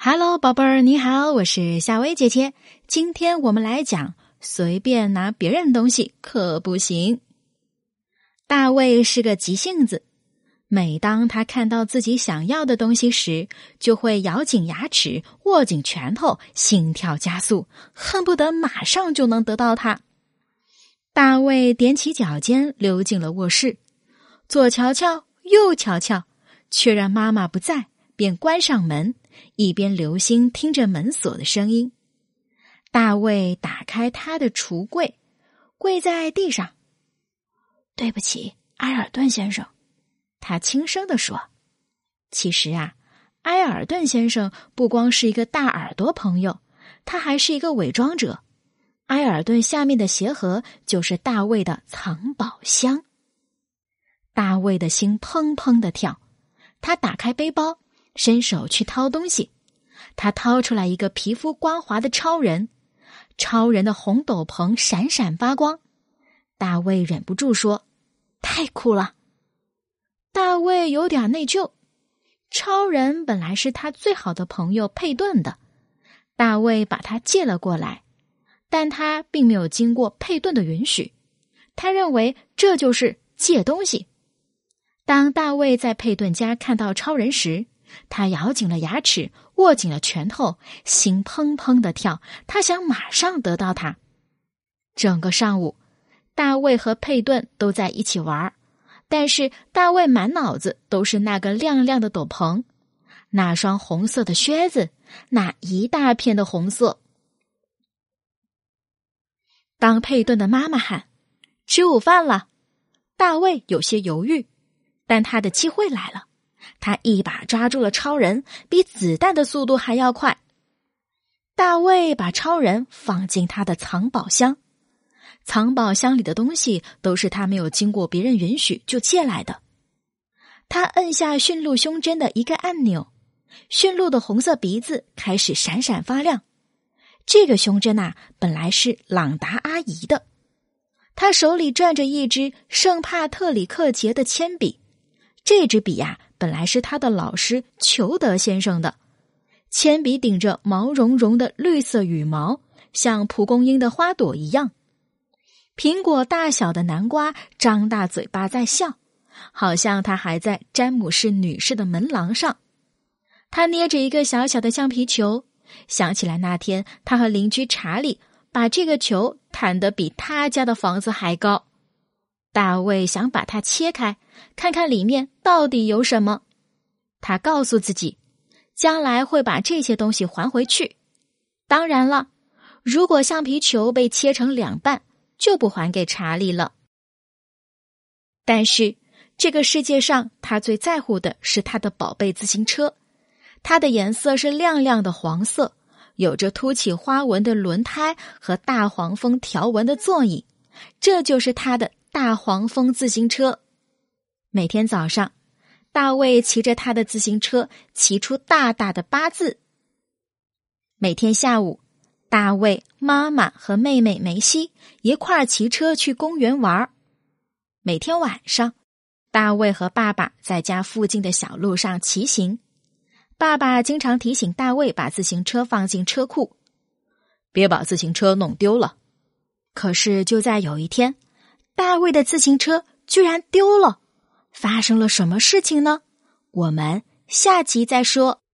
Hello，宝贝儿，你好，我是夏薇姐姐。今天我们来讲，随便拿别人东西可不行。大卫是个急性子，每当他看到自己想要的东西时，就会咬紧牙齿，握紧拳头，心跳加速，恨不得马上就能得到它。大卫踮起脚尖溜进了卧室，左瞧瞧，右瞧瞧，确认妈妈不在，便关上门。一边留心听着门锁的声音，大卫打开他的橱柜，跪在地上。对不起，埃尔顿先生，他轻声的说：“其实啊，埃尔顿先生不光是一个大耳朵朋友，他还是一个伪装者。埃尔顿下面的鞋盒就是大卫的藏宝箱。”大卫的心砰砰的跳，他打开背包。伸手去掏东西，他掏出来一个皮肤光滑的超人，超人的红斗篷闪闪发光。大卫忍不住说：“太酷了！”大卫有点内疚，超人本来是他最好的朋友佩顿的，大卫把他借了过来，但他并没有经过佩顿的允许，他认为这就是借东西。当大卫在佩顿家看到超人时，他咬紧了牙齿，握紧了拳头，心砰砰的跳。他想马上得到它。整个上午，大卫和佩顿都在一起玩但是大卫满脑子都是那个亮亮的斗篷，那双红色的靴子，那一大片的红色。当佩顿的妈妈喊“吃午饭了”，大卫有些犹豫，但他的机会来了。他一把抓住了超人，比子弹的速度还要快。大卫把超人放进他的藏宝箱，藏宝箱里的东西都是他没有经过别人允许就借来的。他摁下驯鹿胸针的一个按钮，驯鹿的红色鼻子开始闪闪发亮。这个胸针呐，本来是朗达阿姨的，他手里攥着一支圣帕特里克节的铅笔，这支笔呀。本来是他的老师裘德先生的铅笔，顶着毛茸茸的绿色羽毛，像蒲公英的花朵一样。苹果大小的南瓜张大嘴巴在笑，好像他还在詹姆士女士的门廊上。他捏着一个小小的橡皮球，想起来那天他和邻居查理把这个球弹得比他家的房子还高。大卫想把它切开，看看里面到底有什么。他告诉自己，将来会把这些东西还回去。当然了，如果橡皮球被切成两半，就不还给查理了。但是，这个世界上他最在乎的是他的宝贝自行车。它的颜色是亮亮的黄色，有着凸起花纹的轮胎和大黄蜂条纹的座椅。这就是他的。大黄蜂自行车，每天早上，大卫骑着他的自行车骑出大大的八字。每天下午，大卫妈妈和妹妹梅西一块儿骑车去公园玩儿每天晚上，大卫和爸爸在家附近的小路上骑行。爸爸经常提醒大卫把自行车放进车库，别把自行车弄丢了。可是就在有一天。大卫的自行车居然丢了，发生了什么事情呢？我们下集再说。